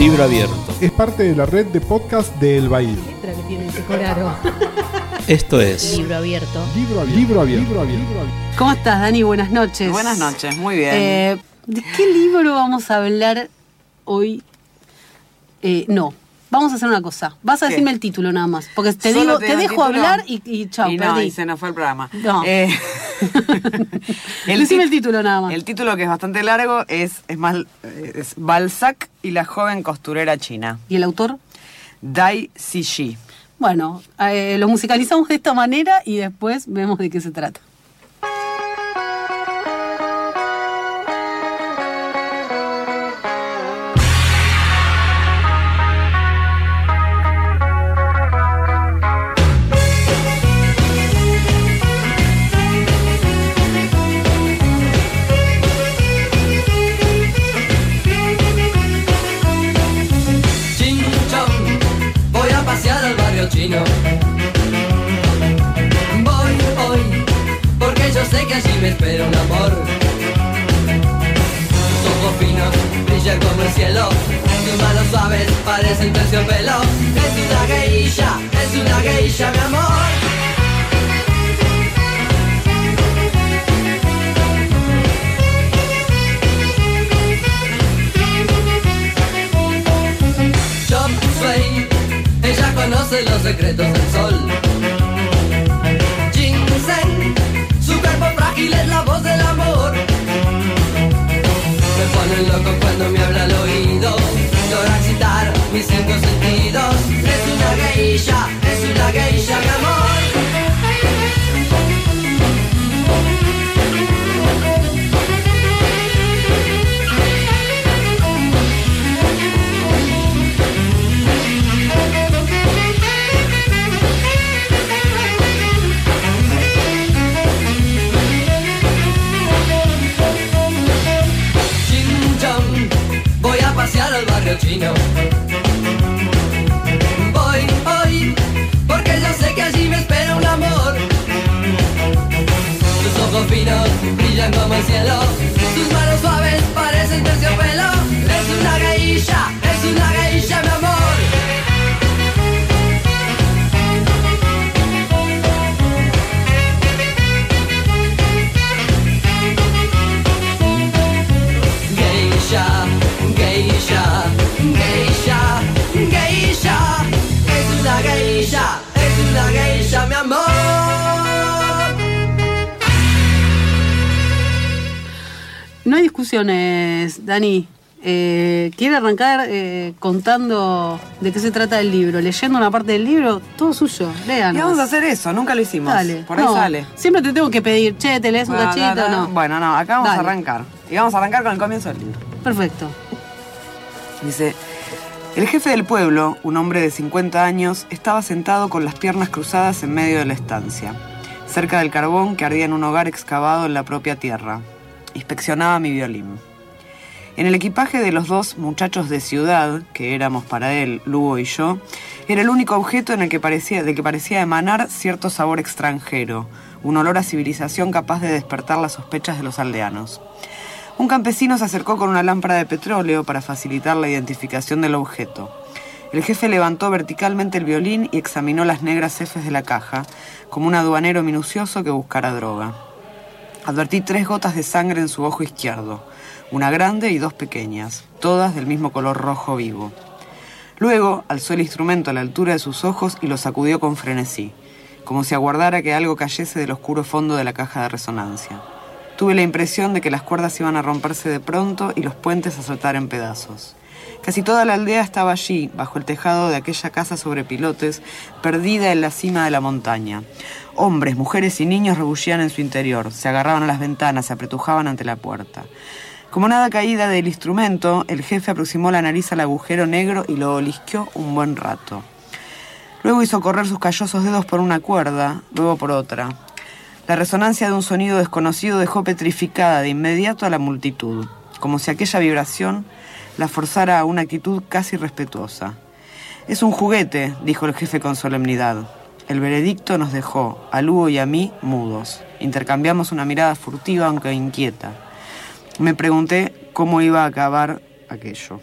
Libro abierto. Es parte de la red de podcast de El Bahía. letra que tiene ese coraro. Esto es Libro abierto. Libro abierto. Libro abierto. Libro abierto. ¿Cómo estás, Dani? Buenas noches. Buenas noches, muy bien. Eh, ¿De qué libro vamos a hablar hoy? Eh, no. Vamos a hacer una cosa. Vas a ¿Qué? decirme el título nada más. Porque te Solo digo, te el dejo título. hablar y, y chao, y no, perdí. y se nos fue el programa. No. Eh, Decime tit- el título nada más. El título que es bastante largo es, es más eh, es Balzac y la joven costurera china. ¿Y el autor? Dai Ziyi. Bueno, eh, lo musicalizamos de esta manera y después vemos de qué se trata. Chino. Voy hoy, porque yo sé que allí me espera un amor. Sus ojos finos brillan como el cielo, sus manos suaves parecen terciopelo. Es una geisha, es una geisha, mi amor. Los secretos del sol. Ginseng, su cuerpo frágil es la voz del amor. Me pone loco cuando me habla al oído, logra excitar mis cinco sentidos. Es una geisha, es una geisha, mi amor. Chino. Voy hoy, porque yo sé que allí me espera un amor. Sus ojos finos brillan como el cielo, sus manos suaves parecen terciopelo. Es una geisha, es una geisha, mi amor. Discusiones, Dani. Eh, ¿Quiere arrancar eh, contando de qué se trata el libro? Leyendo una parte del libro, todo suyo. Lean. Y vamos a hacer eso, nunca lo hicimos. Dale. Por ahí No, sale. Siempre te tengo que pedir, che, te lees un Bueno, cachito, da, da. no. Bueno, no, acá vamos Dale. a arrancar. Y vamos a arrancar con el comienzo del libro. Perfecto. Dice, el jefe del pueblo, un hombre de 50 años, estaba sentado con las piernas cruzadas en medio de la estancia, cerca del carbón que ardía en un hogar excavado en la propia tierra. Inspeccionaba mi violín. En el equipaje de los dos muchachos de ciudad, que éramos para él, Lugo y yo, era el único objeto en el que parecía, del que parecía emanar cierto sabor extranjero, un olor a civilización capaz de despertar las sospechas de los aldeanos. Un campesino se acercó con una lámpara de petróleo para facilitar la identificación del objeto. El jefe levantó verticalmente el violín y examinó las negras cefes de la caja, como un aduanero minucioso que buscara droga. Advertí tres gotas de sangre en su ojo izquierdo, una grande y dos pequeñas, todas del mismo color rojo vivo. Luego alzó el instrumento a la altura de sus ojos y lo sacudió con frenesí, como si aguardara que algo cayese del oscuro fondo de la caja de resonancia. Tuve la impresión de que las cuerdas iban a romperse de pronto y los puentes a saltar en pedazos. Casi toda la aldea estaba allí, bajo el tejado de aquella casa sobre pilotes, perdida en la cima de la montaña. Hombres, mujeres y niños rebullían en su interior, se agarraban a las ventanas, se apretujaban ante la puerta. Como nada caída del instrumento, el jefe aproximó la nariz al agujero negro y lo olisqueó un buen rato. Luego hizo correr sus callosos dedos por una cuerda, luego por otra. La resonancia de un sonido desconocido dejó petrificada de inmediato a la multitud, como si aquella vibración la forzara a una actitud casi respetuosa. Es un juguete, dijo el jefe con solemnidad. El veredicto nos dejó, a Lugo y a mí, mudos. Intercambiamos una mirada furtiva aunque inquieta. Me pregunté cómo iba a acabar aquello.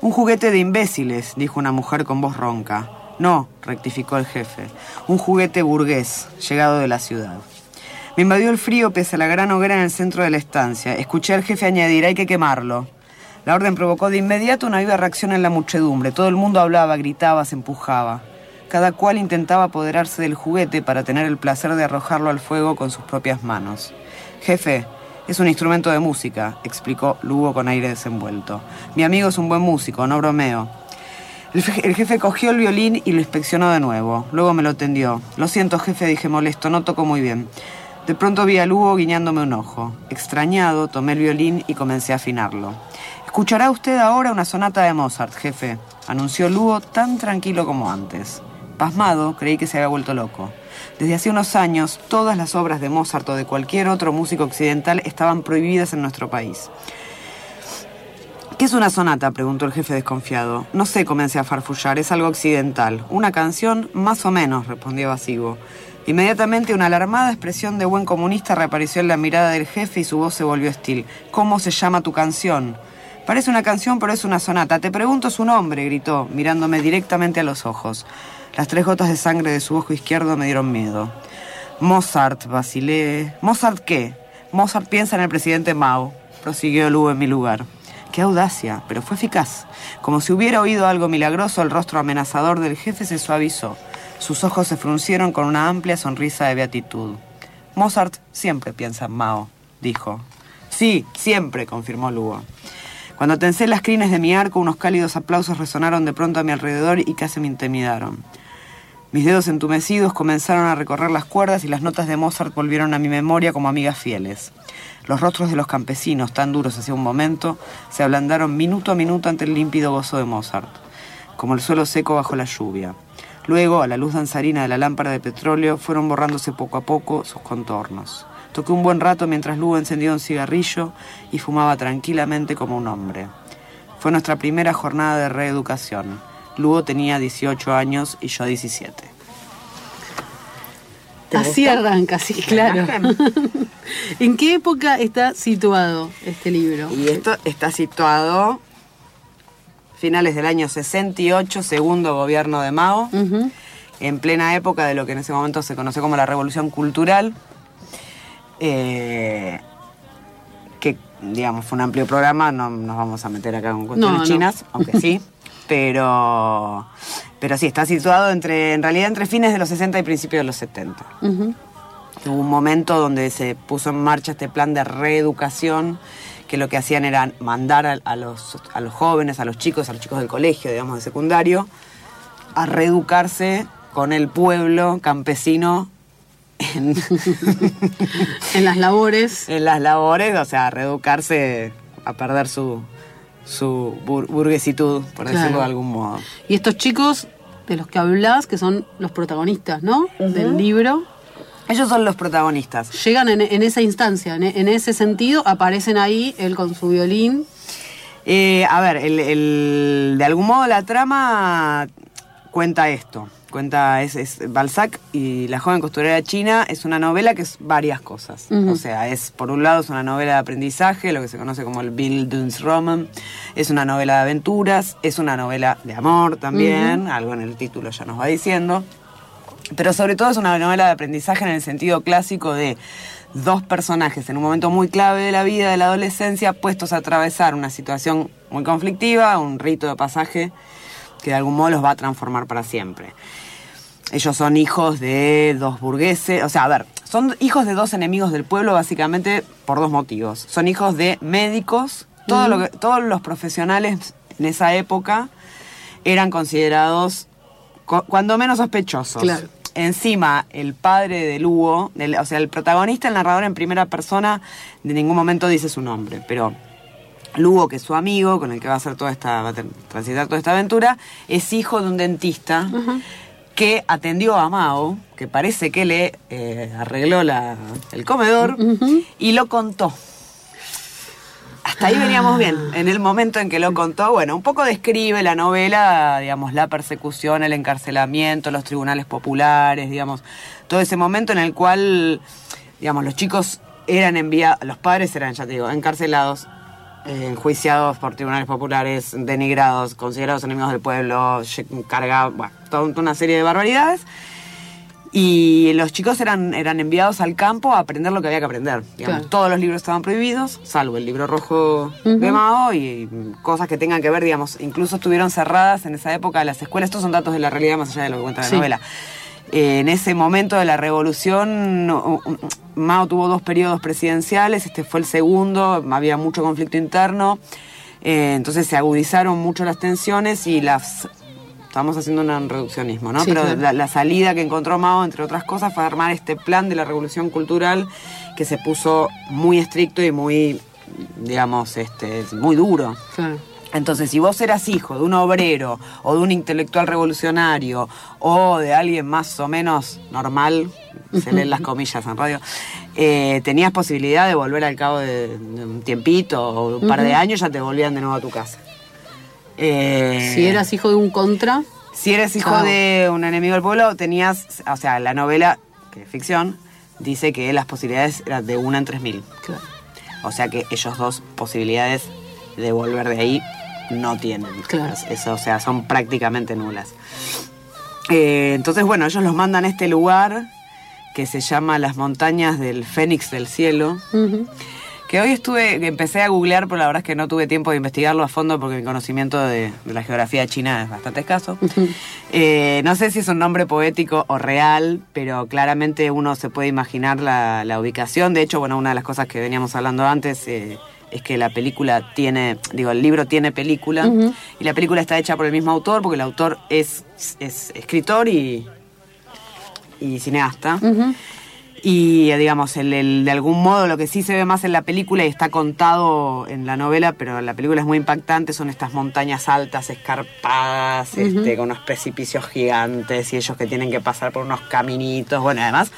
Un juguete de imbéciles, dijo una mujer con voz ronca. No, rectificó el jefe. Un juguete burgués, llegado de la ciudad. Me invadió el frío pese a la gran hoguera en el centro de la estancia. Escuché al jefe añadir, hay que quemarlo. La orden provocó de inmediato una viva reacción en la muchedumbre. Todo el mundo hablaba, gritaba, se empujaba. Cada cual intentaba apoderarse del juguete para tener el placer de arrojarlo al fuego con sus propias manos. Jefe, es un instrumento de música, explicó Lugo con aire desenvuelto. Mi amigo es un buen músico, no bromeo. El, el jefe cogió el violín y lo inspeccionó de nuevo. Luego me lo tendió. Lo siento, jefe, dije molesto, no toco muy bien. De pronto vi a Lugo guiñándome un ojo. Extrañado, tomé el violín y comencé a afinarlo. Escuchará usted ahora una sonata de Mozart, jefe, anunció Lugo tan tranquilo como antes. Pasmado, creí que se había vuelto loco. Desde hace unos años, todas las obras de Mozart o de cualquier otro músico occidental estaban prohibidas en nuestro país. ¿Qué es una sonata? preguntó el jefe desconfiado. No sé, comencé a farfullar, es algo occidental. Una canción, más o menos, respondió Basigo. Inmediatamente una alarmada expresión de buen comunista reapareció en la mirada del jefe y su voz se volvió hostil. ¿Cómo se llama tu canción? Parece una canción, pero es una sonata. Te pregunto su nombre, gritó, mirándome directamente a los ojos. Las tres gotas de sangre de su ojo izquierdo me dieron miedo. Mozart, vacilé. ¿Mozart qué? Mozart piensa en el presidente Mao, prosiguió Lugo en mi lugar. Qué audacia, pero fue eficaz. Como si hubiera oído algo milagroso, el rostro amenazador del jefe se suavizó. Sus ojos se fruncieron con una amplia sonrisa de beatitud. Mozart siempre piensa en Mao, dijo. Sí, siempre, confirmó Lugo. Cuando tensé las crines de mi arco, unos cálidos aplausos resonaron de pronto a mi alrededor y casi me intimidaron. Mis dedos entumecidos comenzaron a recorrer las cuerdas y las notas de Mozart volvieron a mi memoria como amigas fieles. Los rostros de los campesinos, tan duros hace un momento, se ablandaron minuto a minuto ante el límpido gozo de Mozart, como el suelo seco bajo la lluvia. Luego, a la luz danzarina de la lámpara de petróleo, fueron borrándose poco a poco sus contornos. Toqué un buen rato mientras Lugo encendía un cigarrillo y fumaba tranquilamente como un hombre. Fue nuestra primera jornada de reeducación. Lugo tenía 18 años y yo 17. ¿Te Así gusta? arranca, sí, claro. ¿En qué época está situado este libro? Y esto está situado finales del año 68, segundo gobierno de Mao, en plena época de lo que en ese momento se conoce como la Revolución Cultural, eh, que digamos fue un amplio programa, no nos vamos a meter acá con cuestiones No, no. chinas, aunque sí, pero, pero sí, está situado entre, en realidad entre fines de los 60 y principios de los 70. Ujú. Hubo un momento donde se puso en marcha este plan de reeducación que lo que hacían era mandar a, a los, a los jóvenes, a los chicos, a los chicos del colegio, digamos, de secundario, a reeducarse con el pueblo campesino en, En las labores. en las labores, o sea, a reeducarse, a perder su, su bur- burguesitud, por Claro. decirlo de algún modo. Y estos chicos de los que hablas, que son los protagonistas, ¿no? Del libro, Ellos son los protagonistas. llegan en, en esa instancia, en, en ese sentido, aparecen ahí él con su violín. Eh, a ver, el, el- de algún modo la trama cuenta esto. Cuenta, es, es Balzac y la joven costurera china es una novela que es varias cosas. O sea, es por un lado es una novela de aprendizaje, lo que se conoce como el Bildungsroman, es una novela de aventuras, es una novela de amor también, algo en el título ya nos va diciendo. Pero sobre todo es una novela de aprendizaje en el sentido clásico de dos personajes en un momento muy clave de la vida de la adolescencia puestos a atravesar una situación muy conflictiva, un rito de pasaje que de algún modo los va a transformar para siempre. Ellos son hijos de dos burgueses, o sea, a ver, son hijos de dos enemigos del pueblo básicamente por dos motivos. Son hijos de médicos, todo lo que- todos los profesionales en esa época eran considerados cu- cuando menos sospechosos. Claro. Encima, el padre de Lugo, el- o sea, el protagonista, el narrador en primera persona, de ningún momento dice su nombre, pero Lugo, que es su amigo, con el que va a hacer toda esta, va a transitar toda esta aventura, es hijo de un dentista que atendió a Mao, que parece que le eh, arregló la- el comedor, y lo contó. Hasta ahí veníamos bien. En el momento en que lo contó, bueno, un poco describe la novela, digamos, la persecución, el encarcelamiento, los tribunales populares, digamos, todo ese momento en el cual, digamos, los chicos eran enviados, los padres eran, ya te digo, encarcelados, enjuiciados por tribunales populares, denigrados, considerados enemigos del pueblo, cargados, bueno, toda una serie de barbaridades. Y los chicos eran, eran enviados al campo a aprender lo que había que aprender. Digamos, Claro. Todos los libros estaban prohibidos, salvo el libro rojo de Mao y cosas que tengan que ver, digamos, incluso estuvieron cerradas en esa época las escuelas. Estos son datos de la realidad más allá de lo que cuenta la Sí. novela. Eh, en ese momento de la revolución, Mao tuvo dos periodos presidenciales, este fue el segundo, había mucho conflicto interno, eh, entonces se agudizaron mucho las tensiones y las... Estamos haciendo un reduccionismo, ¿no? Sí, Pero claro. la, la salida que encontró Mao, entre otras cosas, fue armar este plan de la revolución cultural que se puso muy estricto y muy, digamos, este, muy duro. Claro. Entonces, si vos eras hijo de un obrero o de un intelectual revolucionario o de alguien más o menos normal, se leen las comillas en radio, eh, tenías posibilidad de volver al cabo de, de un tiempito o un par de años, ya te volvían de nuevo a tu casa. Eh, Si eras hijo de un contra, si eres hijo de un enemigo del pueblo, tenías, o sea, la novela, que es ficción, dice que las posibilidades eran de una en tres mil. claro. O sea que ellos dos posibilidades de volver de ahí no tienen. Claro. Eso, o sea, son prácticamente nulas. Eh, entonces, bueno, ellos los mandan a este lugar que se llama las montañas del Fénix del Cielo. Que hoy estuve, empecé a googlear, pero la verdad es que no tuve tiempo de investigarlo a fondo porque mi conocimiento de, de la geografía china es bastante escaso. Eh, no sé si es un nombre poético o real, pero claramente uno se puede imaginar la, la ubicación. De hecho, bueno, una de las cosas que veníamos hablando antes eh, es que la película tiene, digo, el libro tiene película y la película está hecha por el mismo autor porque el autor es, es escritor y, y cineasta. Ujú. Y eh, digamos, el, el- de algún modo lo que sí se ve más en la película y está contado en la novela, pero la película es muy impactante, son estas montañas altas, escarpadas, este, con unos precipicios gigantes y ellos que tienen que pasar por unos caminitos. Bueno, además,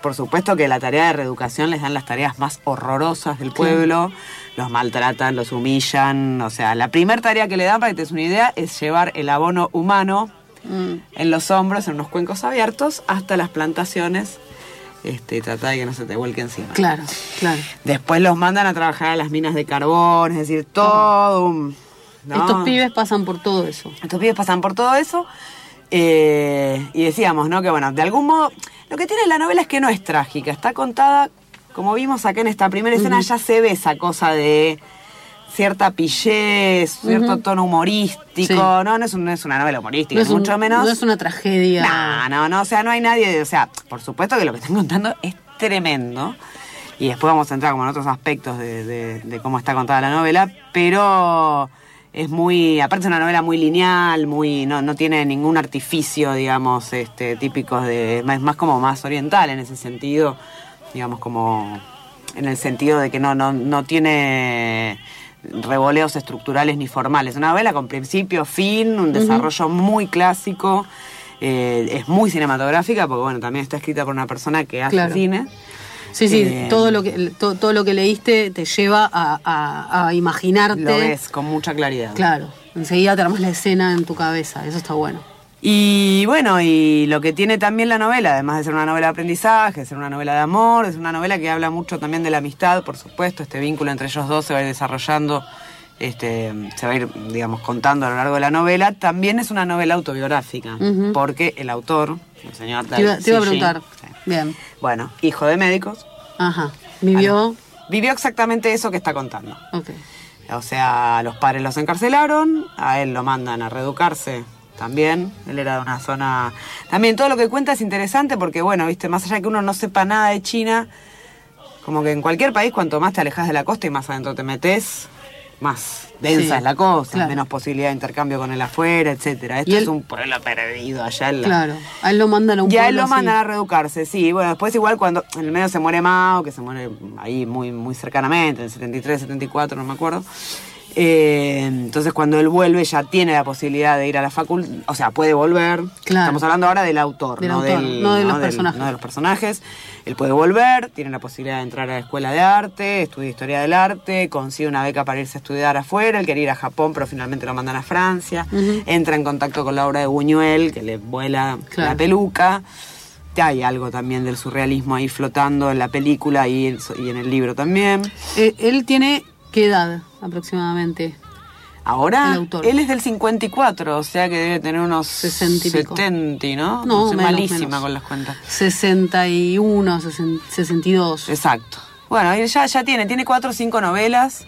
por supuesto que la tarea de reeducación les dan las tareas más horrorosas del pueblo, los maltratan, los humillan. O sea, la primera tarea que le dan, para que te des una idea, es llevar el abono humano Mm. en los hombros, en unos cuencos abiertos, hasta las plantaciones. Este, trata de que no se te vuelque encima. Claro, claro. Después los mandan a trabajar a las minas de carbón, es decir, todo un... ¿no? Estos pibes pasan por todo eso. Estos pibes pasan por todo eso. eh, y decíamos, ¿no? Que bueno, de algún modo, lo que tiene la novela es que no es trágica, está contada, como vimos acá en esta primera escena, ya se ve esa cosa de cierta pillez, cierto tono humorístico. Sí. No, no es, un- no es una novela humorística, No es, un- mucho menos. no es una tragedia. No, no, no, o sea, no hay nadie, o sea, por supuesto que lo que están contando es tremendo. Y después vamos a entrar como en otros aspectos de, de- de cómo está contada la novela, pero es muy, aparte es una novela muy lineal, muy, no, no tiene ningún artificio, digamos, este, típicos de, es más como más oriental en ese sentido, digamos como en el sentido de que no, no, no tiene revoleos estructurales ni formales. Una novela con principio, fin, un desarrollo muy clásico, eh, es muy cinematográfica, porque bueno, también está escrita por una persona que hace Claro. cine. Sí, sí, Eh, todo, lo que, to- todo, lo que leíste te lleva a, a- a imaginarte. Lo ves con mucha claridad. Claro, enseguida te armas la escena en tu cabeza, eso está bueno. Y bueno, y lo que tiene también la novela, además de ser una novela de aprendizaje, de ser una novela de amor, es una novela que habla mucho también de la amistad, por supuesto, este vínculo entre ellos dos se va a ir desarrollando, este, se va a ir, digamos, contando a lo largo de la novela. También es una novela autobiográfica, porque el autor, el señor Te iba, te iba a preguntar. Sí. Bien. bueno, hijo de médicos, Ajá. Vivió. vivió exactamente eso que está contando. Ok. O sea, los padres los encarcelaron, a él lo mandan a reeducarse también. Él era de una zona. También todo lo que cuenta es interesante porque, bueno, viste, más allá de que uno no sepa nada de China, como que en cualquier país, cuanto más te alejas de la costa y más adentro te metes, más densa Sí, es la cosa, claro. menos posibilidad de intercambio con el afuera, etcétera. Esto Y él- es un pueblo perdido allá en la, Claro. A él lo mandan a un ya él pueblo lo así. mandan a reeducarse, sí. Bueno, después igual cuando en el medio se muere Mao, que se muere ahí muy, muy cercanamente, en el 73, 74, no me acuerdo. Eh, entonces cuando él vuelve ya tiene la posibilidad de ir a la facultad, o sea, puede volver. Claro. Estamos hablando ahora del autor, Del no, autor, del- no de los del- personajes. no de los personajes. Él puede volver, tiene la posibilidad de entrar a la escuela de arte, estudia historia del arte, consigue una beca para irse a estudiar afuera, él quería ir a Japón, pero finalmente lo mandan a Francia. Entra en contacto con la obra de Buñuel, que le vuela Claro. la peluca. Hay algo también del surrealismo ahí flotando en la película y, en- y en el libro también. Eh, él tiene qué edad aproximadamente? Ahora, él es del 54, o sea que debe tener unos 60 y pico. 70, ¿no? No, menos, malísima menos. con las cuentas. 61, 60, 62. Exacto. Bueno, él ya, ya tiene, tiene cuatro o cinco novelas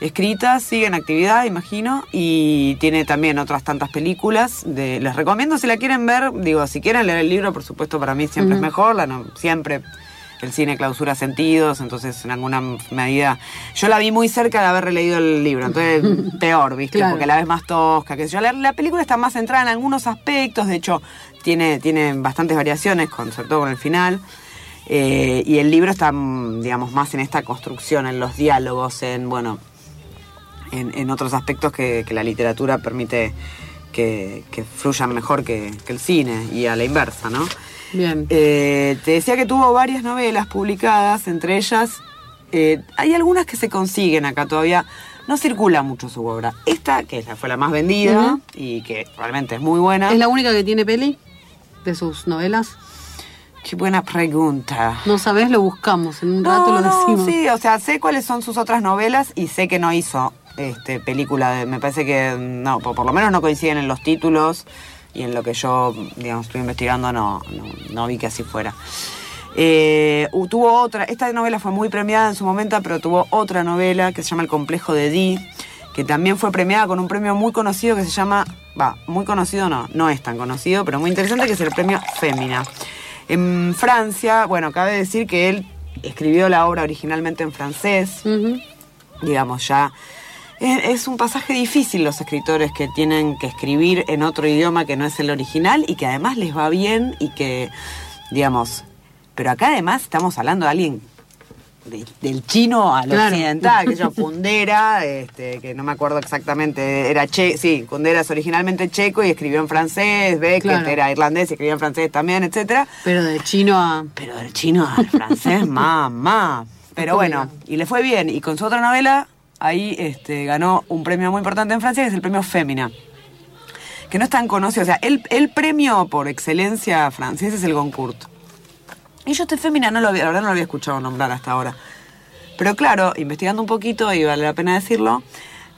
escritas, sigue en actividad, imagino, y tiene también otras tantas películas. De, les recomiendo si la quieren ver, digo, si quieren leer el libro, por supuesto, para mí siempre es mejor, la no- siempre el cine clausura sentidos, entonces en alguna medida... Yo la vi muy cerca de haber releído el libro, entonces peor, ¿viste? Claro. Porque la ves más tosca, que yo. La, la película está más centrada en algunos aspectos, de hecho, tiene, tiene bastantes variaciones, con, sobre todo con el final. Eh, y el libro está, mm, digamos, más en esta construcción, en los diálogos, en, bueno, en, en otros aspectos que, que la literatura permite que, que fluyan mejor que, que el cine y a la inversa, ¿no? Bien. Eh, te decía que tuvo varias novelas publicadas, entre ellas eh, hay algunas que se consiguen acá todavía. No circula mucho su obra. Esta, que fue la más vendida y que realmente es muy buena. ¿Es la única que tiene peli de sus novelas? Qué buena pregunta. No sabés, lo buscamos. En un rato lo no, decimos. sí, o sea, sé cuáles son sus otras novelas y sé que no hizo este, película. De, me parece que no, por, por lo menos no coinciden en los títulos y en lo que yo, digamos, estoy investigando, no, no, no vi que así fuera. Eh, tuvo otra, esta novela fue muy premiada en su momento, pero tuvo otra novela que se llama El complejo de Di, que también fue premiada con un premio muy conocido que se llama, va, muy conocido no, no es tan conocido, pero muy interesante, que es el premio Fémina. En Francia, bueno, cabe decir que él escribió la obra originalmente en francés, digamos, ya. Es, un pasaje difícil los escritores que tienen que escribir en otro idioma que no es el original y que además les va bien y que, digamos, pero acá además estamos hablando de alguien de- del chino al Claro. occidental, que yo Kundera, este, que no me acuerdo exactamente, era che, sí, Kundera es originalmente checo y escribió en francés, Beckett Claro. era irlandés y escribió en francés también, etcétera. Pero de chino a. Pero del chino al francés, mamá. Pero bueno, y le fue bien. Y con su otra novela, ahí este, ganó un premio muy importante en Francia, que es el premio Fémina. Que no es tan conocido. O sea, el, premio por excelencia francés es el Goncourt. Y yo este Fémina no lo había, la verdad no lo había escuchado nombrar hasta ahora. Pero claro, investigando un poquito, y vale la pena decirlo,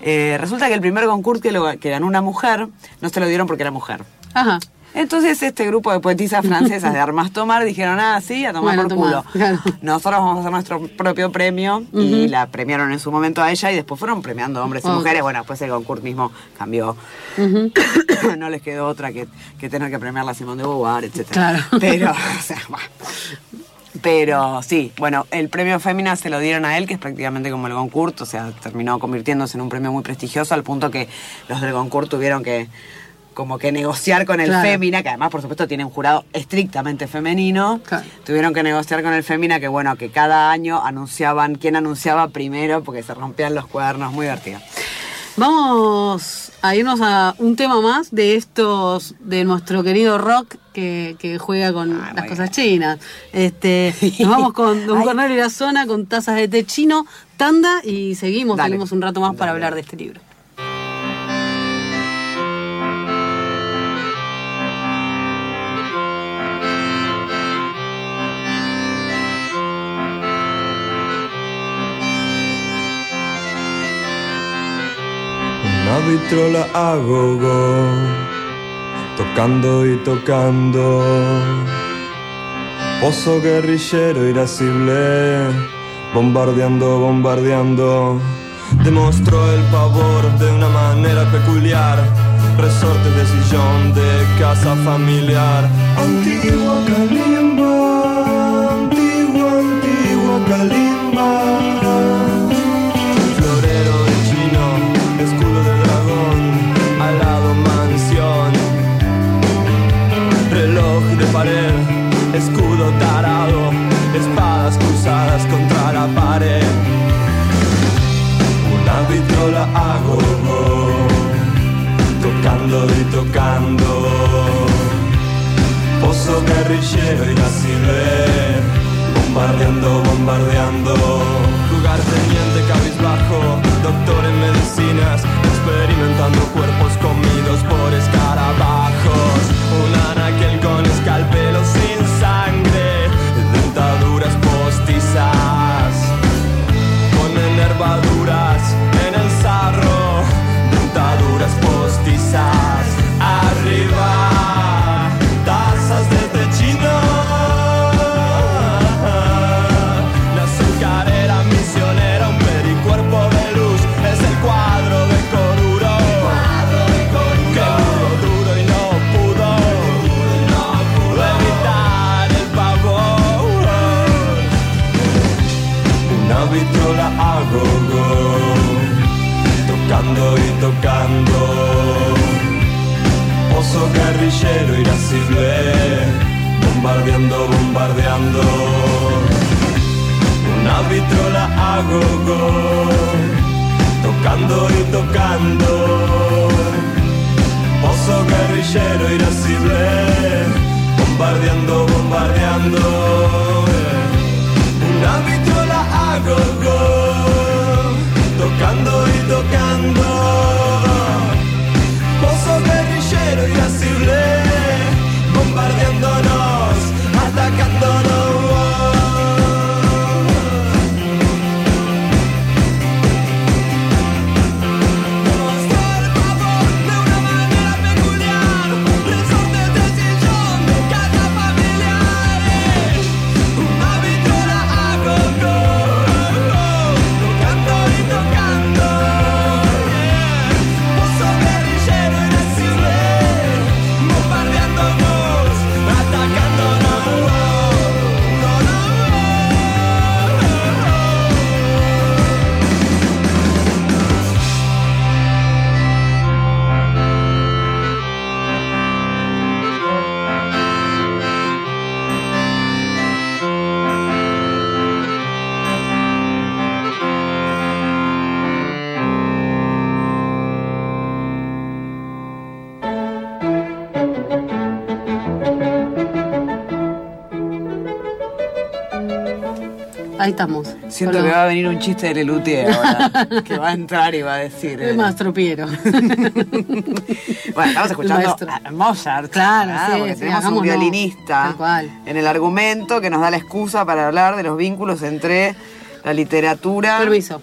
eh, resulta que el primer Goncourt que, lo, que ganó una mujer, no se lo dieron porque era mujer. Ajá. Entonces este grupo de poetisas francesas de armas tomar dijeron, ah, sí, a tomar Bueno, por culo. claro. Nosotros vamos a hacer nuestro propio premio y la premiaron en su momento a ella y después fueron premiando hombres y mujeres. Bueno, después el concurso mismo cambió. no les quedó otra que, que tener que premiarla a Simón de Beauvoir, etc. Claro. Pero, o sea, bah. Pero sí, bueno, el premio Fémina se lo dieron a él, que es prácticamente como el Goncourt, o sea, terminó convirtiéndose en un premio muy prestigioso al punto que los del Goncourt tuvieron que como que negociar con el Claro. Fémina, que además por supuesto tiene un jurado estrictamente femenino. Claro. Tuvieron que negociar con el Fémina que bueno, que cada año anunciaban quién anunciaba primero porque se rompían los cuadernos, muy divertido. Vamos a irnos a un tema más de estos, de nuestro querido rock que, que juega con Ah, las cosas chinas. Este, nos vamos con Don. Cornelio y la zona con tazas de té chino, tanda y seguimos, Dale. seguimos un rato más para hablar de este libro. Una vitrola a gogo, tocando y tocando. Pozo guerrillero irascible, bombardeando, bombardeando. Demostró el pavor de una manera peculiar. Resortes de sillón de casa familiar. Antigua Kalimba, antigua, antigua Kalimba. Escudo tarado, espadas cruzadas contra la pared. Una vitrola gogo, tocando y tocando. Pozo guerrillero irascible, bombardeando, bombardeando. Lugar teniente cabizbajo, doctor en medicinas, experimentando cuerpos comidos por escarabajos. Un anaquel con escalpelo sin sangre, dentaduras postizas con enervaduras guerrillero irascible, bombardeando, bombardeando. Una vitrola a go-go, tocando y tocando. Pozo guerrillero irascible, bombardeando, bombardeando. Una vitrola a go-go, tocando y tocando. Irascible, bombardeándonos, atacándonos. Ahí estamos. Siento que va a venir un chiste de Lelutier ahora, que va a entrar y va a decir. eh, El maestro Piero. Bueno, estamos escuchando a Mozart. Claro, ¿verdad? sí, Porque sí, tenemos un violinista cual. en el argumento que nos da la excusa para hablar de los vínculos entre la literatura Permiso.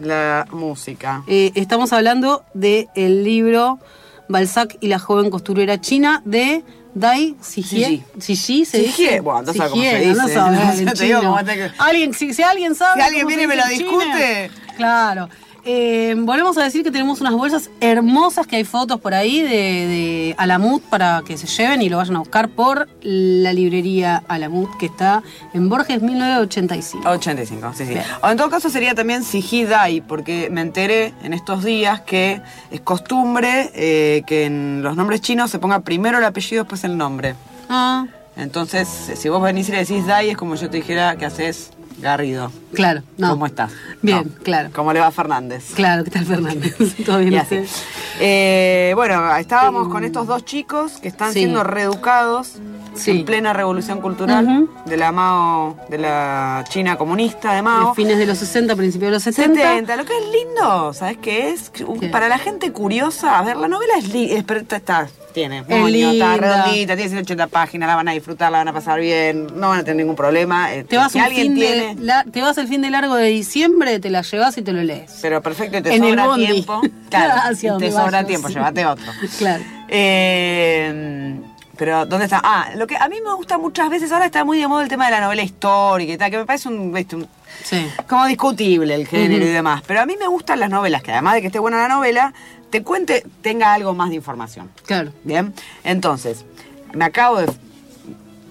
la música. Eh, estamos hablando del libro Balzac y la joven costurera china de Dai Sijie. Sijie, se dice. bueno, no sé cómo se dice. no sabes No sé, te digo te- Alguien, si, si alguien sabe. Si alguien viene y me lo discute. Claro. Eh, volvemos a decir que tenemos unas bolsas hermosas que hay fotos por ahí de, de Alamut para que se lleven y lo vayan a buscar por la librería Alamut que está en Borges 1985. 85, sí, sí. Bien. O en todo caso sería también Siji Dai, porque me enteré en estos días que es costumbre eh, que en los nombres chinos se ponga primero el apellido, después el nombre. Ah, Entonces, si vos venís y le decís Dai, es como yo te dijera que haces Garrido. claro. No. ¿Cómo estás? Bien, No. claro. ¿Cómo le va Fernández? Claro, ¿qué tal Fernández? ¿Todo bien así. Eh, bueno, estábamos con estos dos chicos que están Sí. siendo reeducados Sí. en plena revolución cultural Ujú. de la Mao, de la China comunista de Mao. De fines de los 60, principios de los 70. 70. Lo que es lindo, ¿sabes qué es? ¿Qué? Para la gente curiosa, a ver, la novela es linda, está, tiene Es moño, está redondita, tiene 180 páginas, la van a disfrutar, la van a pasar bien, no van a tener ningún problema. eh, Te vas, si alguien fin tiene, de, la- te vas el fin de largo de diciembre, te la llevas y te lo lees. pero perfecto y te En sobra tiempo, claro, te sobra vayas, tiempo, sí. llévate otro. Claro. Eh, pero, ¿dónde está? Ah, lo que a mí me gusta muchas veces, ahora está muy de moda el tema de la novela histórica y tal, que me parece un, viste, un- Sí. como discutible el género y demás. Pero a mí me gustan las novelas, que además de que esté buena la novela, te cuente, tenga algo más de información. Claro. Bien, entonces, me acabo de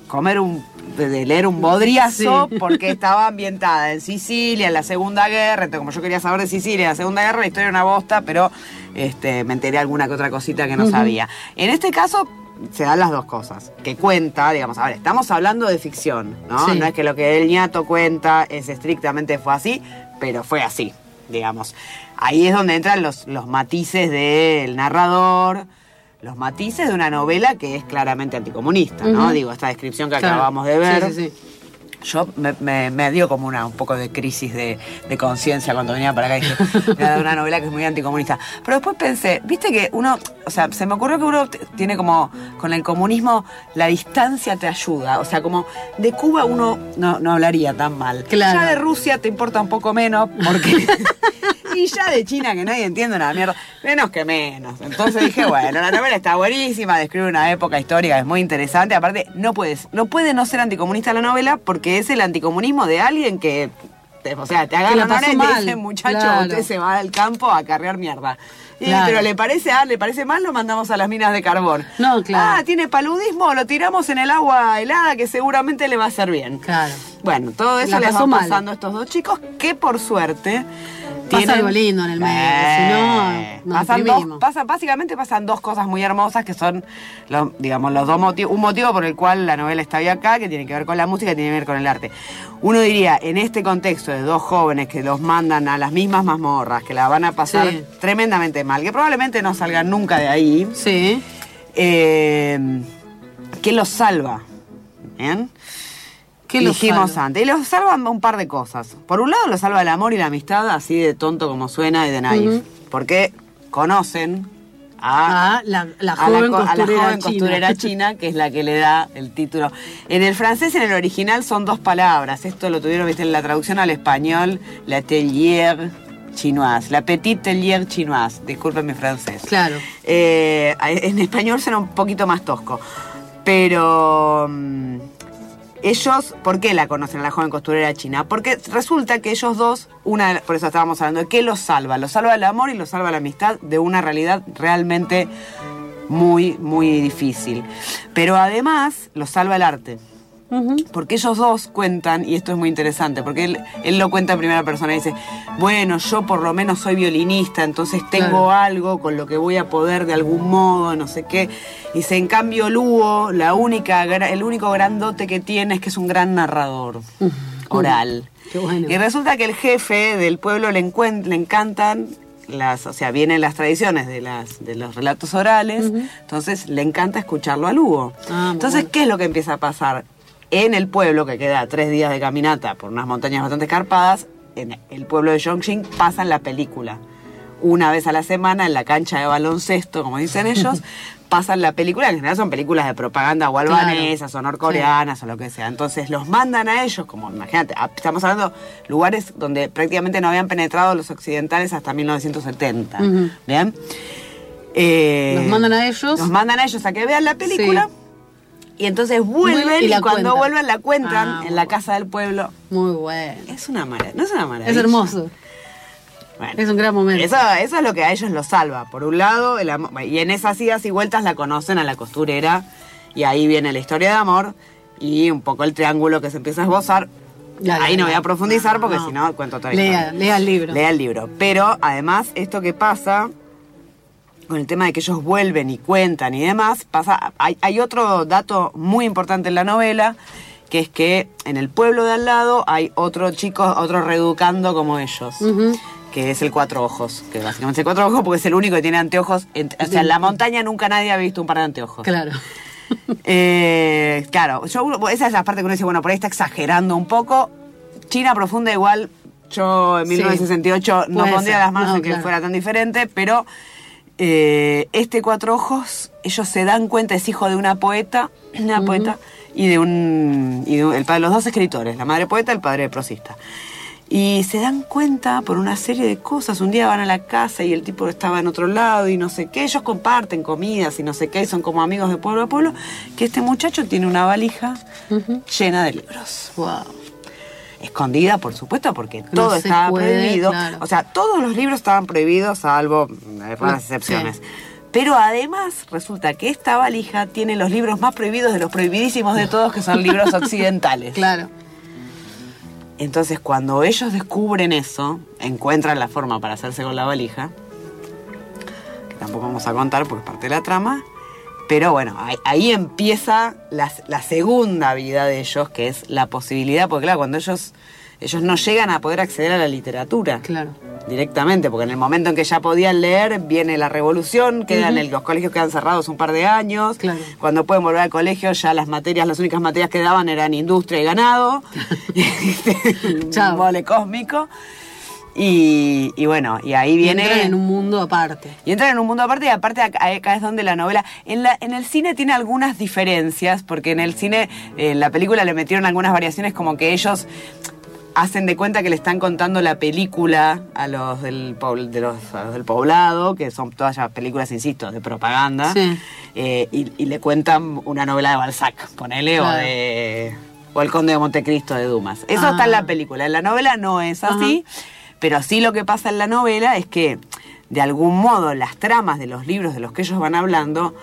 comer un de, leer un bodriazo Sí. porque estaba ambientada en Sicilia en la Segunda Guerra, entonces como yo quería saber de Sicilia en la Segunda Guerra, la historia era una bosta, pero este, me enteré alguna que otra cosita que no sabía. En este caso se dan las dos cosas, que cuenta, digamos, a ver, estamos hablando de ficción, ¿no? Sí. No es que lo que el ñato cuenta es estrictamente fue así, pero fue así, digamos. Ahí es donde entran los, los matices del narrador, los matices de una novela que es claramente anticomunista, ¿no? Digo, esta descripción que Claro. acabamos de ver. Sí, sí, sí. Yo me, me- me dio como una, un poco de crisis de, de conciencia cuando venía para acá y dije, me va a dar una novela que es muy anticomunista. Pero después pensé, viste que uno, o sea, se me ocurrió que uno tiene como, con el comunismo, la distancia te ayuda. O sea, como de Cuba uno no, no hablaría tan mal. Claro. Ya de Rusia te importa un poco menos, porque... Y ya de China, que nadie entiende una mierda, menos que menos. Entonces dije, bueno, la novela está buenísima, describe una época histórica, es muy interesante. Aparte, no puedes, no puede no ser anticomunista la novela porque es el anticomunismo de alguien que, o sea, te la agarran ahora y te dicen, muchacho, claro. usted se va al campo a carrear mierda. Y, Claro. Pero le parece, ah, le parece mal, lo mandamos a las minas de carbón. No, claro. Ah, tiene paludismo, lo tiramos en el agua helada que seguramente le va a hacer bien. Claro. Bueno, todo eso les va pasó mal. pasando a estos dos chicos que por suerte Pasa algo lindo en el medio, si no, nos pasan dos, deprimimos. pasa- básicamente pasan dos cosas muy hermosas que son, los, digamos, los dos motivos. Un motivo por el cual la novela está hoy acá, que tiene que ver con la música y tiene que ver con el arte. Uno diría, en este contexto de dos jóvenes que los mandan a las mismas mazmorras, que la van a pasar Sí. tremendamente mal, que probablemente no salgan nunca de ahí, Sí. eh, ¿qué los salva? ¿Bien? ¿Qué los Dijimos antes. Y los salvan un par de cosas. Por un lado, los salva el amor y la amistad, así de tonto como suena y de naif. Porque conocen a, la, la a joven la costurera joven china. costurera china, que es la que le da el título. En el francés, en el original, son dos palabras. Esto lo tuvieron, viste, en la traducción al español, la atelier chinoise, la petite atelier chinoise. Disculpen mi francés. Claro. Eh, en español suena un poquito más tosco. Pero mm, ellos, ¿por qué la conocen a la joven costurera china? Porque resulta que ellos dos, una, por eso estábamos hablando, de qué los salva. Los salva el amor y los salva la amistad de una realidad realmente muy, muy difícil. Pero además los salva el arte. Porque ellos dos cuentan, y esto es muy interesante, porque él, él lo cuenta en primera persona y dice, bueno, yo por lo menos soy violinista, entonces tengo Claro. algo con lo que voy a poder de algún modo, no sé qué. Y dice, en cambio Lugo, la única, el único grandote que tiene es que es un gran narrador oral. Qué bueno. Y resulta que el jefe del pueblo le, le encantan las, o sea, vienen las tradiciones de las de los relatos orales, entonces le encanta escucharlo a Lugo. Ah, entonces, bueno. ¿qué es lo que empieza a pasar? En el pueblo, que queda tres días de caminata por unas montañas bastante escarpadas, en el pueblo de Yongqing pasan la película. Una vez a la semana en la cancha de baloncesto, como dicen ellos, pasan la película, en general son películas de propaganda o Claro. albanesas o norcoreanas o lo que sea. Entonces los mandan a ellos, como imagínate, a- estamos hablando de lugares donde prácticamente no habían penetrado los occidentales hasta 1970. Ujú. ¿Bien? Eh, Los mandan a ellos. Los mandan a ellos a que vean la película. Sí. Y entonces vuelven y cuando cuentan. vuelven la cuentan Ah, en la casa del pueblo. Muy bueno. Es una maravilla, no es una maravilla. Es hermoso. Bueno, Es un gran momento. eso, eso es lo que a ellos los salva. Por un lado, el amor- y en esas idas y vueltas la conocen a la costurera. Y ahí viene la historia de amor y un poco el triángulo que se empieza a esbozar. Ya, ya, ahí no voy a profundizar porque No. si no cuento la Lea, historia. lea el libro. Lea el libro. Pero además, esto que pasa con el tema de que ellos vuelven y cuentan y demás, pasa. Hay, hay otro dato muy importante en la novela, que es que en el pueblo de al lado hay otro chico, otro reeducando como ellos. Que es el cuatro ojos, que básicamente es el cuatro ojos porque es el único que tiene anteojos. o sea, en la montaña nunca nadie ha visto un par de anteojos. Claro. Eh, claro, yo, esa es la parte que uno dice, bueno, por ahí está exagerando un poco. China profunda igual, yo en Sí. 1968 no Puede pondría ser. las manos No, en que claro. fuera tan diferente, pero eh, este Cuatro Ojos, ellos se dan cuenta, es hijo de una poeta, una poeta, y de un, y de el padre, los dos escritores, la madre poeta, el padre prosista. Y se dan cuenta por una serie de cosas. Un día van a la casa y el tipo estaba en otro lado y no sé qué. Ellos comparten comidas y no sé qué, y son como amigos de pueblo a pueblo. Que este muchacho tiene una valija llena de libros. Wow. Escondida, por supuesto, porque No todo estaba puede, prohibido. claro. O sea, todos los libros estaban prohibidos, salvo Sí. excepciones. Pero además resulta que esta valija tiene los libros más prohibidos de los prohibidísimos de todos, que son libros occidentales. Claro. Entonces, cuando ellos descubren eso, encuentran la forma para hacerse con la valija, que tampoco vamos a contar porque es parte de la trama, pero bueno, ahí, ahí empieza la, la segunda vida de ellos, que es la posibilidad, porque claro, cuando ellos, ellos no llegan a poder acceder a la literatura Claro. directamente, porque en el momento en que ya podían leer, viene la revolución, quedan los colegios quedan cerrados un par de años. Claro. Cuando pueden volver al colegio, ya las materias, las únicas materias que daban eran industria y ganado. un Chao. mole cósmico. Y, y bueno, y ahí Y viene. entran en un mundo aparte. Y entran en un mundo aparte y aparte acá, es donde la novela... En, la, en el cine tiene algunas diferencias, porque en el cine, en la película le metieron algunas variaciones como que ellos hacen de cuenta que le están contando la película a los del, de los, a los del poblado, que son todas ya películas, insisto, de propaganda, Sí. eh, y, y le cuentan una novela de Balzac, ponele, o Claro. de... O El Conde de Montecristo de Dumas. Eso Ah. está en la película. En la novela no es así, pero sí lo que pasa en la novela es que, de algún modo, las tramas de los libros de los que ellos van hablando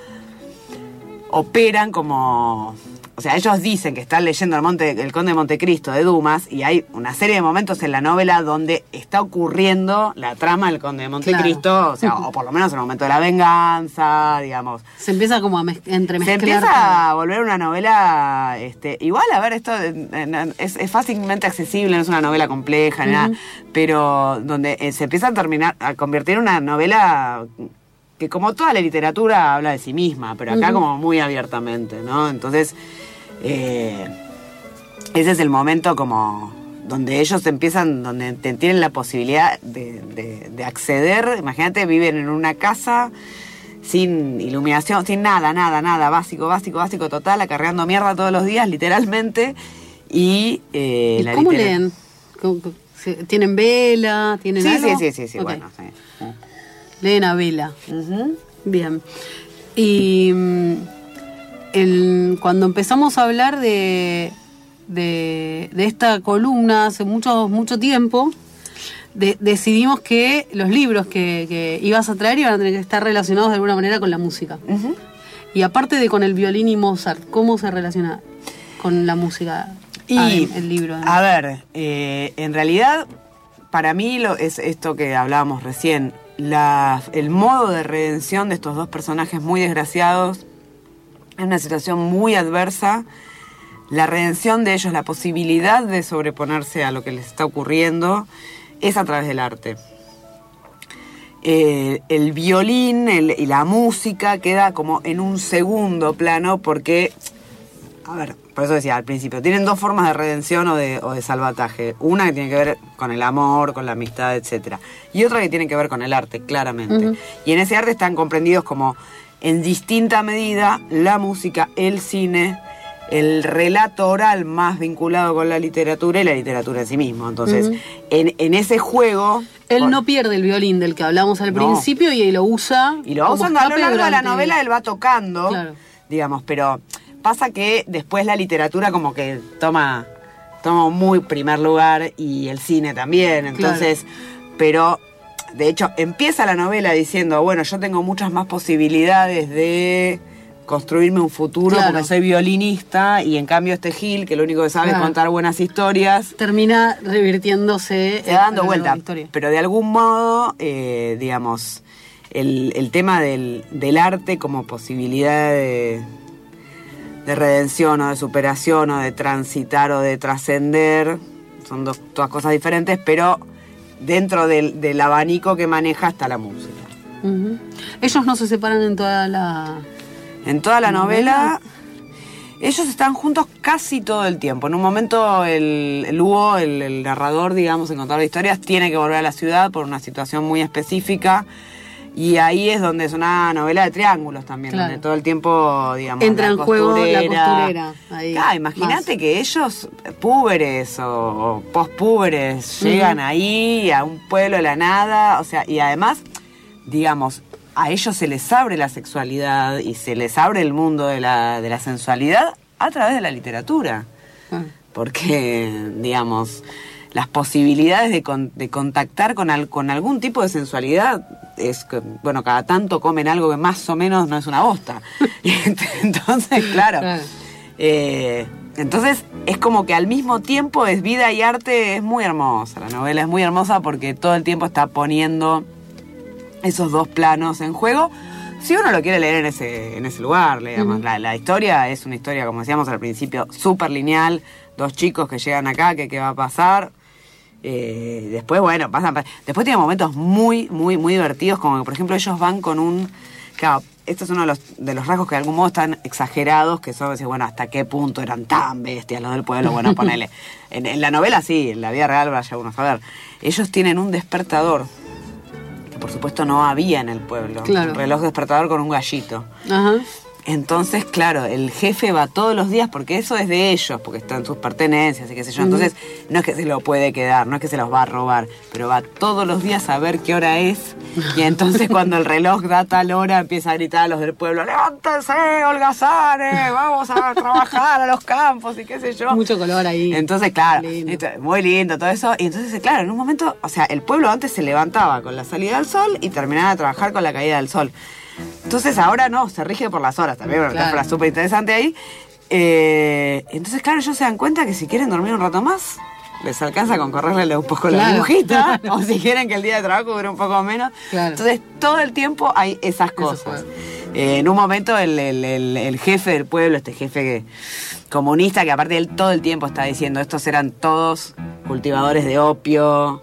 operan como. O sea, ellos dicen que están leyendo el, Monte, el Conde de Montecristo de Dumas y hay una serie de momentos en la novela donde está ocurriendo la trama del Conde de Montecristo, o sea, o por lo menos en el momento de la venganza, digamos. Se empieza como a mez- Se entremezclar. empieza a volver una novela, este, igual, a ver, esto es, es fácilmente accesible, no es una novela compleja, ni nada, pero donde eh, se empieza a terminar, a convertir en una novela que como toda la literatura habla de sí misma, pero acá como muy abiertamente, ¿no? Entonces, eh, ese es el momento como donde ellos empiezan, donde tienen la posibilidad de, de- de acceder, imagínate, viven en una casa sin iluminación, sin nada, nada, nada, básico, básico, básico, total, acarreando mierda todos los días, literalmente, y... eh, ¿Y la ¿Cómo litera- leen? ¿Cómo- cómo- se- ¿Tienen vela? ¿Tienen Sí, algo? sí, sí, sí, sí, bueno, sí. Leen a vela. Bien. Y mm, el- cuando empezamos a hablar de, de, de esta columna hace mucho, mucho tiempo, de- decidimos que los libros que, que ibas a traer iban a tener que estar relacionados de alguna manera con la música. Y aparte de con el violín y Mozart, ¿cómo se relaciona con la música Y, adem- el libro? a ver, eh, en realidad, para mí lo, es esto que hablábamos recién, la- el modo de redención de estos dos personajes muy desgraciados, en una situación muy adversa, la redención de ellos, la posibilidad de sobreponerse a lo que les está ocurriendo, es a través del arte. Eh, el violín el- y la música queda como en un segundo plano porque a ver, por eso decía al principio, tienen dos formas de redención o de, o de salvataje. Una que tiene que ver con el amor, con la amistad, etcétera, Y otra que tiene que ver con el arte, claramente. Y en ese arte están comprendidos como, en distinta medida, la música, el cine, el relato oral más vinculado con la literatura y la literatura en sí mismo. Entonces, en, en ese juego... Él no pierde el violín del que hablamos al No. principio y lo usa. Y lo va usando a lo largo de la novela, él va tocando, Claro. digamos, pero pasa que después la literatura como que toma, toma muy primer lugar y el cine también, entonces, pero de hecho empieza la novela diciendo, bueno, yo tengo muchas más posibilidades de construirme un futuro Claro. porque soy violinista y en cambio este Gil, que lo único que sabe Claro. es contar buenas historias, Termina revirtiéndose. se va dando vuelta. Pero de algún modo, eh, digamos, el, el tema del, del arte como posibilidad de, de redención o de superación o de transitar o de trascender, son dos, todas cosas diferentes, pero dentro del, del abanico que maneja está la música. Ellos no se separan en toda la. En toda la novela, ellos están juntos casi todo el tiempo. En un momento, el, el Hugo, el, el narrador, digamos, el contador de historias, tiene que volver a la ciudad por una situación muy específica. Y ahí es donde es una novela de triángulos también, Claro. donde todo el tiempo, digamos, Entra la en juego la costurera. Claro, imagínate que ellos, púberes o, o pospúberes, llegan ahí a un pueblo de la nada, o sea, y además, digamos, a ellos se les abre la sexualidad y se les abre el mundo de la, de la sensualidad a través de la literatura. Ah. Porque, digamos, las posibilidades de, con- de contactar con, al- con algún tipo de sensualidad es que, bueno, cada tanto comen algo que más o menos no es una bosta. Entonces, claro. Claro. eh, entonces, es como que al mismo tiempo es vida y arte, es muy hermosa. La novela es muy hermosa porque todo el tiempo está poniendo esos dos planos en juego. Si uno lo quiere leer en ese, en ese lugar, digamos, la, la historia es una historia, como decíamos al principio, súper lineal. Dos chicos que llegan acá, que qué va a pasar. Eh, después, bueno, pasan. Después tiene momentos muy, muy, muy divertidos, como que, por ejemplo, ellos van con un. Claro, esto es uno de los, de los rasgos que de algún modo están exagerados, que son, decir, bueno, hasta qué punto eran tan bestias los del pueblo. Bueno, ponele. En, en la novela sí, en la vida real vaya uno a saber. Ellos tienen un despertador, que por supuesto no había en el pueblo. Claro. Un reloj despertador con un gallito. Ajá. Entonces, claro, el jefe va todos los días porque eso es de ellos, porque están sus pertenencias y qué sé yo. Entonces, no es que se lo puede quedar, no es que se los va a robar, pero va todos los días a ver qué hora es. Y entonces, cuando el reloj da tal hora, empieza a gritar a los del pueblo: ¡Levántense, holgazanes! ¡Vamos a trabajar a los campos! y qué sé yo. Mucho color ahí. Entonces, claro, Lindo. muy lindo todo eso. Y entonces, claro, en un momento, o sea, el pueblo antes se levantaba con la salida del sol y terminaba de trabajar con la caída del sol. Entonces ahora no, se rige por las horas también, bueno, Claro. súper interesante ahí. Eh, entonces, claro, ellos se dan cuenta que si quieren dormir un rato más, les alcanza con correrle un poco la claro. o si quieren que el día de trabajo dure un poco menos. Claro. Entonces, todo el tiempo hay esas cosas. Eh, en un momento, el, el- el- el jefe del pueblo, este jefe que, comunista, que aparte él todo el tiempo está diciendo, estos eran todos cultivadores de opio.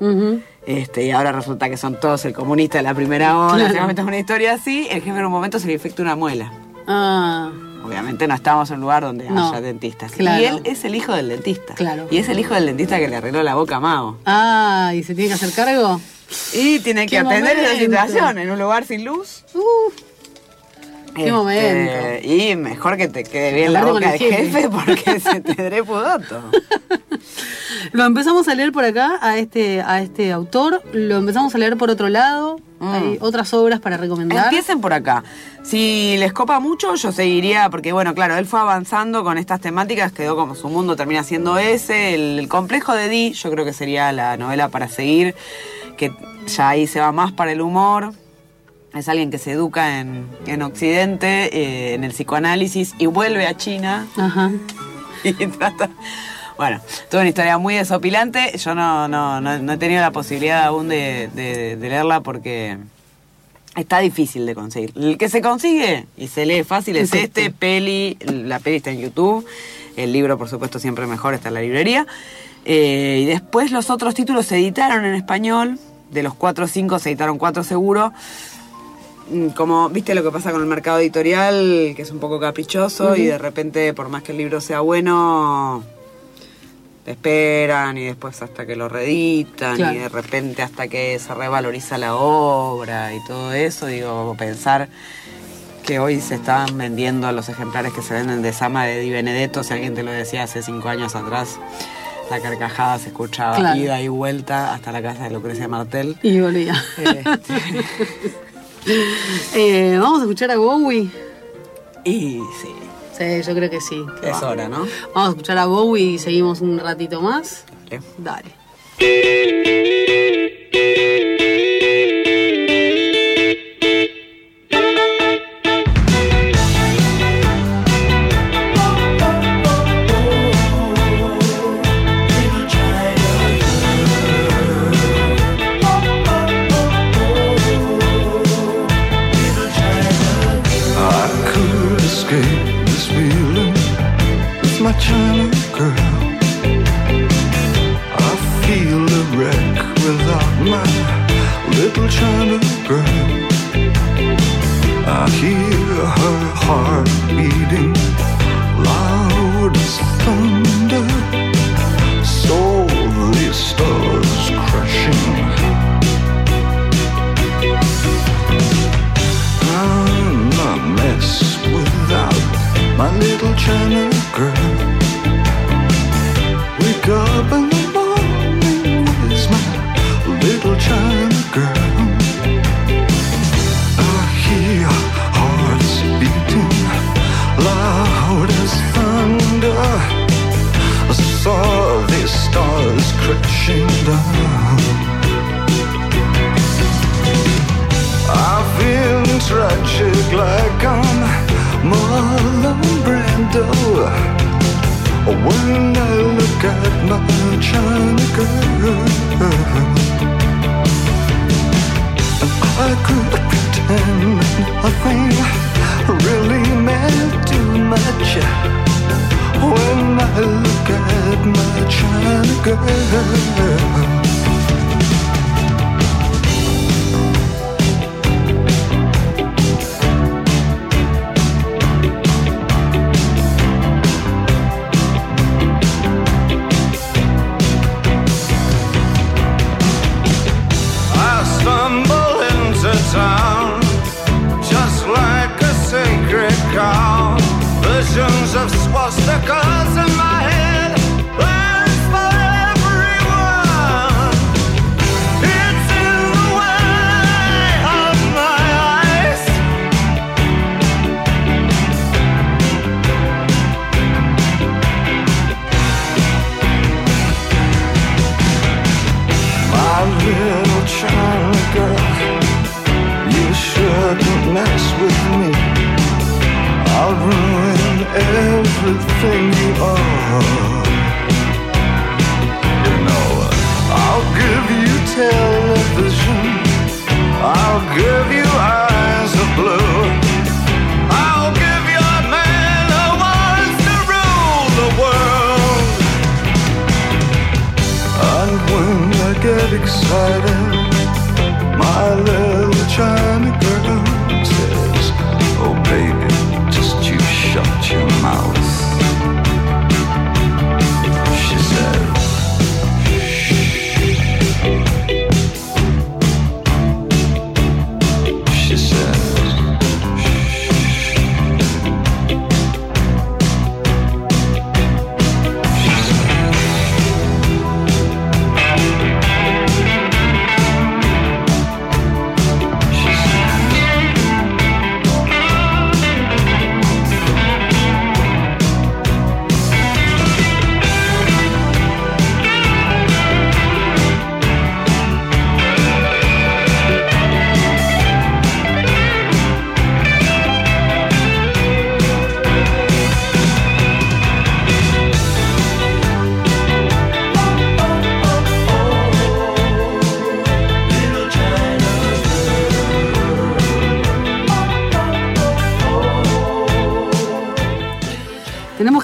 Este, y ahora resulta que son todos el comunista de la primera hora. Claro. Seguramente es una historia así. El jefe en un momento se le infecta una muela. Ah, Obviamente no estamos en un lugar donde No, haya dentistas. claro. Y él es el hijo del dentista. Claro. Y es el hijo del dentista que le arregló la boca a Mao. ah, ¿y se tiene que hacer cargo? Y tiene que atender esa situación en un lugar sin luz. Uh, Qué Este, momento. Y mejor que te quede bien la boca el del jefe. jefe porque se te drepudoto. Lo empezamos a leer por acá a este, a este autor, lo empezamos a leer por otro lado, Mm. hay otras obras para recomendar. Empiecen por acá. Si les copa mucho, yo seguiría, porque bueno, claro, él fue avanzando con estas temáticas, quedó como su mundo termina siendo ese. El, el complejo de Dee, yo creo que sería la novela para seguir, que ya ahí se va más para el humor. Es alguien que se educa en, en Occidente, eh, en el psicoanálisis, y vuelve a China Ajá. y trata. Bueno, tuve una historia muy desopilante. Yo no, no, no, no he tenido la posibilidad aún de, de- de leerla porque está difícil de conseguir. El que se consigue y se lee fácil es Es este, este. peli, la peli está en YouTube, el libro por supuesto siempre mejor está en la librería. Eh, y después los otros títulos se editaron en español, de los cuatro o cinco se editaron cuatro seguro. Mm, Como, viste lo que pasa con el mercado editorial, que es un poco caprichoso y de repente, por más que el libro sea bueno, te esperan y después hasta que lo reeditan Claro. y de repente hasta que se revaloriza la obra y todo eso, digo, pensar que hoy se están vendiendo los ejemplares que se venden de Sama de Di Benedetto, si alguien te lo decía hace cinco años atrás, la carcajada se escuchaba Claro. ida y vuelta hasta la casa de Lucrecia Martel. Y volvía. Este, Eh, Vamos a escuchar a Bowie. y sí, Sí, yo creo que sí. que es va. hora, ¿no? Vamos a escuchar a Bowie y seguimos un ratito más. Dale. Dale.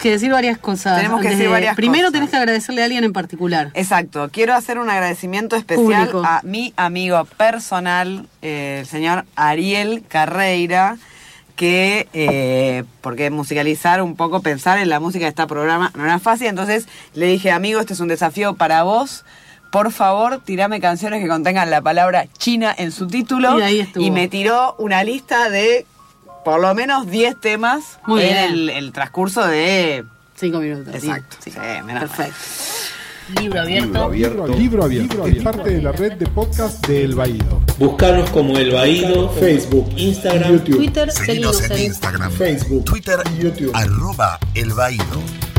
Que decir varias cosas. Tenemos que decir de- varias Primero cosas. tenés que agradecerle a alguien en particular. Exacto, quiero hacer un agradecimiento especial Público. a mi amigo personal, eh, el señor Ariel Carreira, que, eh, porque musicalizar un poco, pensar en la música de este programa no era fácil, entonces le dije, amigo, este es un desafío para vos. Por favor, tirame canciones que contengan la palabra China en su título. Y ahí estuvo. Y me tiró una lista de por lo menos 10 temas Muy en bien. el, el transcurso de... Cinco minutos. Exacto. Sí, Sí, menos mal. Perfecto. Libro abierto. Libro, libro abierto. Es parte de la red de podcast de El Baído. Buscanos como El Baído, Facebook, Instagram, YouTube. Twitter, Seguinos seguimos en Instagram, Facebook, Twitter, YouTube. arroba El Baído.